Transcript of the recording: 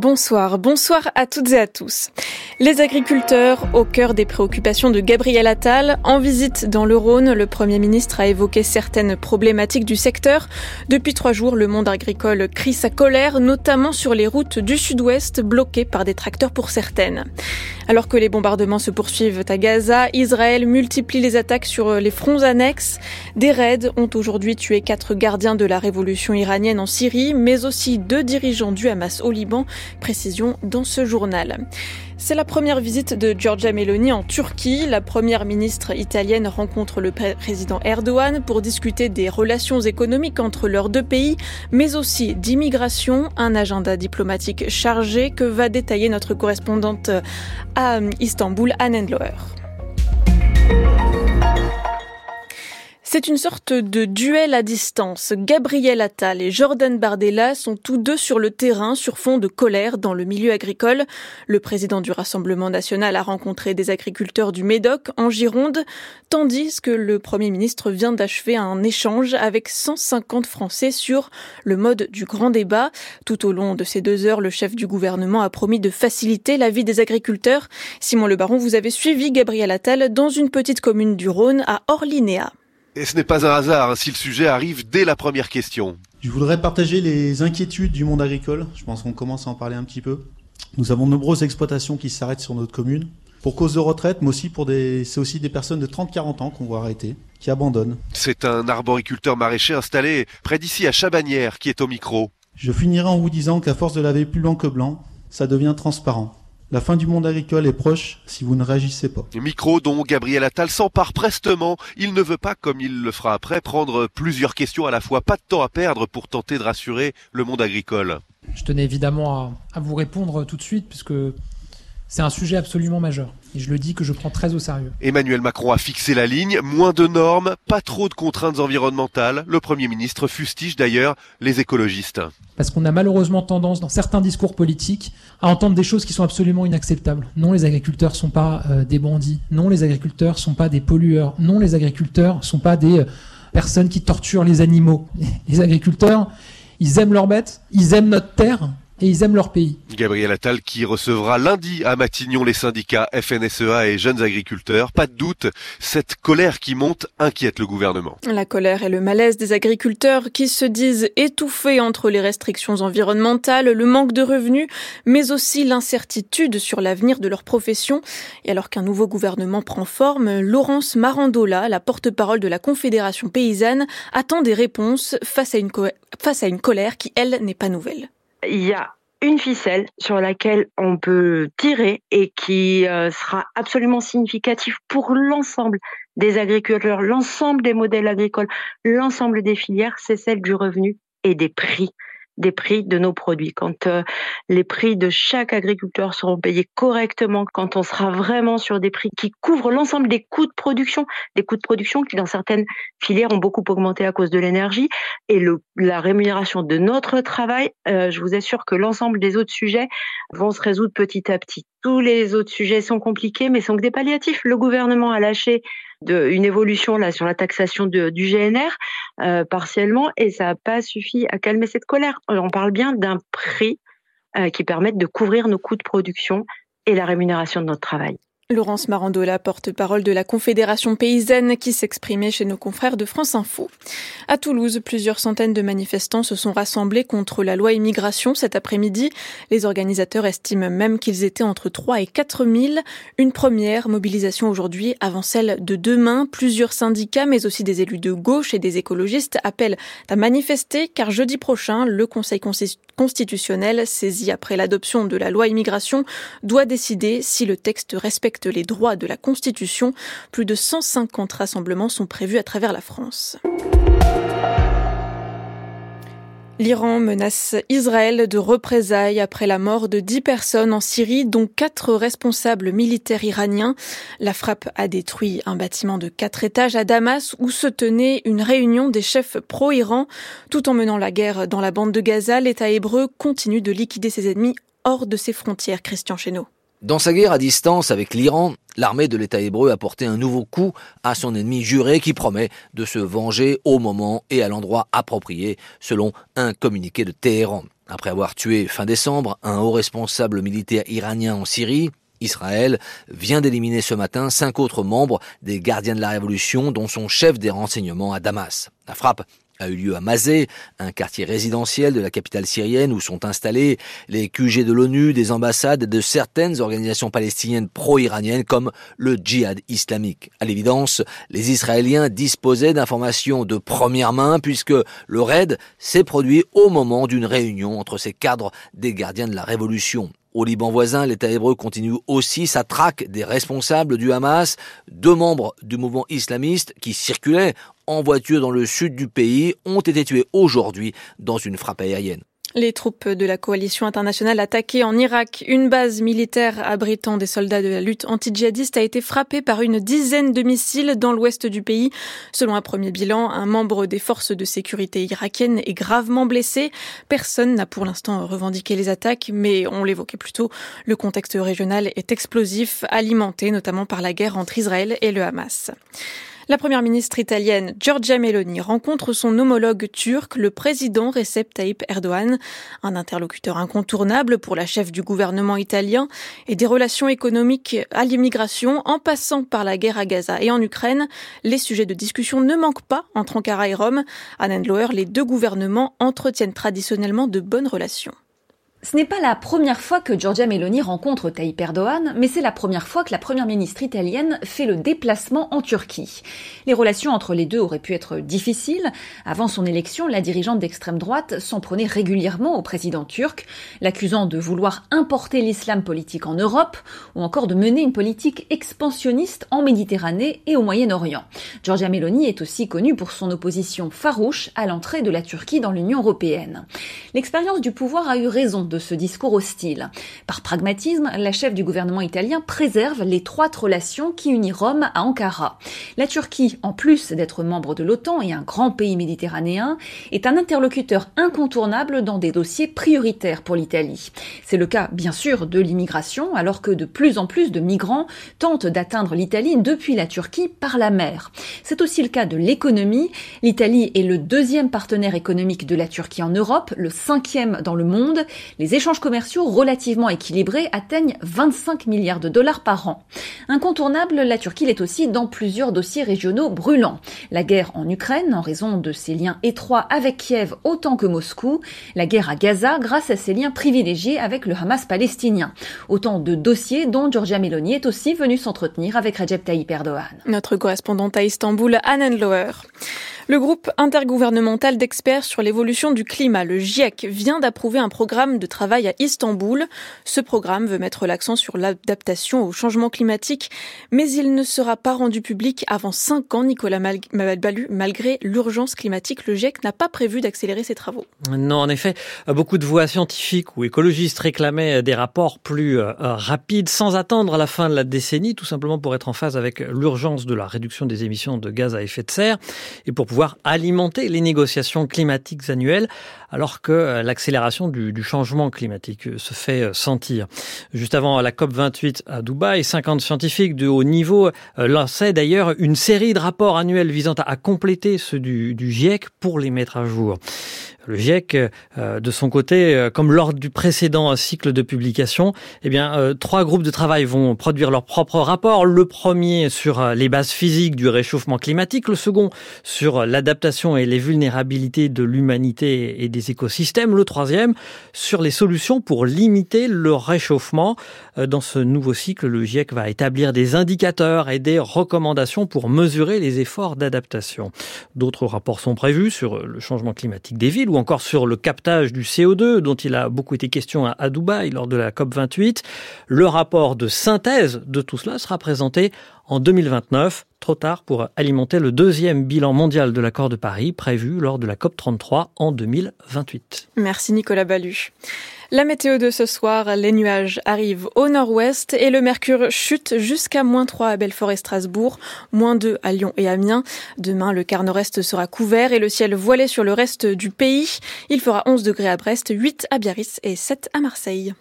Bonsoir, bonsoir à toutes et à tous. Les agriculteurs au cœur des préoccupations de Gabriel Attal. En visite dans le Rhône, le Premier ministre a évoqué certaines problématiques du secteur. Depuis trois jours, le monde agricole crie sa colère, notamment sur les routes du sud-ouest bloquées par des tracteurs pour certaines. Alors que les bombardements se poursuivent à Gaza, Israël multiplie les attaques sur les fronts annexes. Des raids ont aujourd'hui tué quatre gardiens de la révolution iranienne en Syrie, mais aussi deux dirigeants du Hamas au Liban. Précision dans ce journal. C'est la première visite de Giorgia Meloni en Turquie. La première ministre italienne rencontre le président Erdogan pour discuter des relations économiques entre leurs deux pays, mais aussi d'immigration, un agenda diplomatique chargé que va détailler notre correspondante à Istanbul, Anne Endloer. C'est une sorte de duel à distance. Gabriel Attal et Jordan Bardella sont tous deux sur le terrain sur fond de colère dans le milieu agricole. Le président du Rassemblement national a rencontré des agriculteurs du Médoc en Gironde, tandis que le Premier ministre vient d'achever un échange avec 150 Français sur le mode du grand débat. Tout au long de ces deux heures, le chef du gouvernement a promis de faciliter la vie des agriculteurs. Simon Le Baron, vous avez suivi Gabriel Attal dans une petite commune du Rhône à Orlinéa. Et ce n'est pas un hasard hein, si le sujet arrive dès la première question. Je voudrais partager les inquiétudes du monde agricole. Je pense qu'on commence à en parler un petit peu. Nous avons de nombreuses exploitations qui s'arrêtent sur notre commune. Pour cause de retraite, mais aussi pour des, c'est aussi des personnes de 30-40 ans qu'on voit arrêter, qui abandonnent. C'est un arboriculteur maraîcher installé près d'ici à Chabanière qui est au micro. Je finirai en vous disant qu'à force de laver plus blanc que blanc, ça devient transparent. La fin du monde agricole est proche si vous ne réagissez pas. Micro dont Gabriel Attal s'empare prestement. Il ne veut pas, comme il le fera après, prendre plusieurs questions à la fois. Pas de temps à perdre pour tenter de rassurer le monde agricole. Je tenais évidemment à, à vous répondre tout de suite puisque c'est un sujet absolument majeur. Et je le dis que je prends très au sérieux. Emmanuel Macron a fixé la ligne, moins de normes, pas trop de contraintes environnementales. Le Premier ministre fustige d'ailleurs les écologistes. Parce qu'on a malheureusement tendance, dans certains discours politiques, à entendre des choses qui sont absolument inacceptables. Non, les agriculteurs sont pas euh, des bandits. Non, les agriculteurs sont pas des pollueurs. Non, les agriculteurs sont pas des euh, personnes qui torturent les animaux. Les agriculteurs, ils aiment leurs bêtes, ils aiment notre terre, et ils aiment leur pays. Gabriel Attal qui recevra lundi à Matignon les syndicats FNSEA et jeunes agriculteurs. Pas de doute, cette colère qui monte inquiète le gouvernement. La colère et le malaise des agriculteurs qui se disent étouffés entre les restrictions environnementales, le manque de revenus, mais aussi l'incertitude sur l'avenir de leur profession. Et alors qu'un nouveau gouvernement prend forme, Laurence Marandola, la porte-parole de la Confédération paysanne, attend des réponses face à une, face à une colère qui, elle, n'est pas nouvelle il y a une ficelle sur laquelle on peut tirer et qui euh, sera absolument significatif pour l'ensemble des agriculteurs, l'ensemble des modèles agricoles, l'ensemble des filières, c'est celle du revenu et des prix des prix de nos produits. Quand euh, les prix de chaque agriculteur seront payés correctement, quand on sera vraiment sur des prix qui couvrent l'ensemble des coûts de production, des coûts de production qui dans certaines filières ont beaucoup augmenté à cause de l'énergie, et le, la rémunération de notre travail, euh, je vous assure que l'ensemble des autres sujets vont se résoudre petit à petit. Tous les autres sujets sont compliqués, mais sont que des palliatifs. Le gouvernement a lâché de, une évolution là sur la taxation du GNR euh, partiellement et ça n'a pas suffi à calmer cette colère. On parle bien d'un prix euh, qui permette de couvrir nos coûts de production et la rémunération de notre travail. Laurence Marandola, porte-parole de la Confédération paysanne qui s'exprimait chez nos confrères de France Info. À Toulouse, plusieurs centaines de manifestants se sont rassemblés contre la loi immigration cet après-midi. Les organisateurs estiment même qu'ils étaient entre 3 et 4 000. Une première mobilisation aujourd'hui avant celle de demain. Plusieurs syndicats, mais aussi des élus de gauche et des écologistes appellent à manifester car jeudi prochain, le Conseil constitutionnel, saisi après l'adoption de la loi immigration, doit décider si le texte respecte les droits de la Constitution. Plus de 150 rassemblements sont prévus à travers la France. L'Iran menace Israël de représailles après la mort de dix personnes en Syrie, dont quatre responsables militaires iraniens. La frappe a détruit un bâtiment de quatre étages à Damas où se tenait une réunion des chefs pro-Iran. Tout en menant la guerre dans la bande de Gaza, l'État hébreu continue de liquider ses ennemis hors de ses frontières. Christian Chesneau. Dans sa guerre à distance avec l'Iran, l'armée de l'État hébreu a porté un nouveau coup à son ennemi juré qui promet de se venger au moment et à l'endroit approprié, selon un communiqué de Téhéran. Après avoir tué fin décembre un haut responsable militaire iranien en Syrie, Israël vient d'éliminer ce matin cinq autres membres des gardiens de la révolution, dont son chef des renseignements à Damas. La frappe a eu lieu à Mazé, un quartier résidentiel de la capitale syrienne où sont installés les QG de l'ONU, des ambassades de certaines organisations palestiniennes pro-iraniennes comme le djihad islamique. À l'évidence, les Israéliens disposaient d'informations de première main puisque le raid s'est produit au moment d'une réunion entre ces cadres des gardiens de la révolution. Au Liban voisin, l'État hébreu continue aussi sa traque des responsables du Hamas, deux membres du mouvement islamiste qui circulaient en voiture dans le sud du pays ont été tués aujourd'hui dans une frappe aérienne. Les troupes de la coalition internationale attaquées en Irak, une base militaire abritant des soldats de la lutte anti-djihadiste a été frappée par une dizaine de missiles dans l'ouest du pays. Selon un premier bilan, un membre des forces de sécurité irakiennes est gravement blessé. Personne n'a pour l'instant revendiqué les attaques, mais on l'évoquait plus tôt, le contexte régional est explosif, alimenté notamment par la guerre entre Israël et le Hamas. La première ministre italienne Giorgia Meloni rencontre son homologue turc, le président Recep Tayyip Erdogan, un interlocuteur incontournable pour la chef du gouvernement italien et des relations économiques à l'immigration en passant par la guerre à Gaza et en Ukraine. Les sujets de discussion ne manquent pas entre Ankara et Rome. À Nendloer, les deux gouvernements entretiennent traditionnellement de bonnes relations. Ce n'est pas la première fois que Giorgia Meloni rencontre Tayyip Erdogan, mais c'est la première fois que la première ministre italienne fait le déplacement en Turquie. Les relations entre les deux auraient pu être difficiles. Avant son élection, la dirigeante d'extrême droite s'en prenait régulièrement au président turc, l'accusant de vouloir importer l'islam politique en Europe ou encore de mener une politique expansionniste en Méditerranée et au Moyen-Orient. Giorgia Meloni est aussi connue pour son opposition farouche à l'entrée de la Turquie dans l'Union européenne. L'expérience du pouvoir a eu raison de ce discours hostile. Par pragmatisme, la chef du gouvernement italien préserve l'étroite relation qui unit Rome à Ankara. La Turquie, en plus d'être membre de l'OTAN et un grand pays méditerranéen, est un interlocuteur incontournable dans des dossiers prioritaires pour l'Italie. C'est le cas, bien sûr, de l'immigration, alors que de plus en plus de migrants tentent d'atteindre l'Italie depuis la Turquie par la mer. C'est aussi le cas de l'économie. L'Italie est le deuxième partenaire économique de la Turquie en Europe, le cinquième dans le monde les échanges commerciaux relativement équilibrés atteignent 25 milliards de dollars par an. Incontournable, la Turquie l'est aussi dans plusieurs dossiers régionaux brûlants. La guerre en Ukraine, en raison de ses liens étroits avec Kiev autant que Moscou, la guerre à Gaza grâce à ses liens privilégiés avec le Hamas palestinien. Autant de dossiers dont Giorgia Meloni est aussi venue s'entretenir avec Recep Tayyip Erdogan. Notre correspondante à Istanbul, Anne Lower. Le groupe intergouvernemental d'experts sur l'évolution du climat, le GIEC, vient d'approuver un programme de travail à Istanbul. Ce programme veut mettre l'accent sur l'adaptation au changement climatique, mais il ne sera pas rendu public avant cinq ans, Nicolas Malbalu. Malgré l'urgence climatique, le GIEC n'a pas prévu d'accélérer ses travaux. Non, en effet, beaucoup de voix scientifiques ou écologistes réclamaient des rapports plus euh, rapides sans attendre la fin de la décennie, tout simplement pour être en phase avec l'urgence de la réduction des émissions de gaz à effet de serre et pour pouvoir alimenter les négociations climatiques annuelles alors que euh, l'accélération du, changement climatique euh, se fait euh, sentir. Juste avant la COP28 à Dubaï, 50 scientifiques de haut niveau lançaient d'ailleurs une série de rapports annuels visant à, compléter ceux du, du GIEC pour les mettre à jour. Le GIEC, euh, de son côté, euh, comme lors du précédent cycle de publication, eh bien, euh, trois groupes de travail vont produire leur propre rapport. Le premier sur les bases physiques du réchauffement climatique, le second sur l'adaptation et les vulnérabilités de l'humanité et des écosystèmes, le troisième sur les solutions pour limiter le réchauffement. Dans ce nouveau cycle, le GIEC va établir des indicateurs et des recommandations pour mesurer les efforts d'adaptation. D'autres rapports sont prévus sur le changement climatique des villes ou encore sur le captage du CO2 dont il a beaucoup été question à Dubaï lors de la COP28. Le rapport de synthèse de tout cela sera présenté en 2029, trop tard pour alimenter le deuxième bilan mondial de l'accord de Paris prévu lors de la COP33 en 2028. Merci Nicolas Ballu. La météo de ce soir, les nuages arrivent au nord-ouest et le mercure chute jusqu'à moins 3 à Belfort et Strasbourg, moins 2 à Lyon et Amiens. Demain, le quart nord-est sera couvert et le ciel voilé sur le reste du pays. Il fera 11 degrés à Brest, 8 à Biarritz et 7 à Marseille.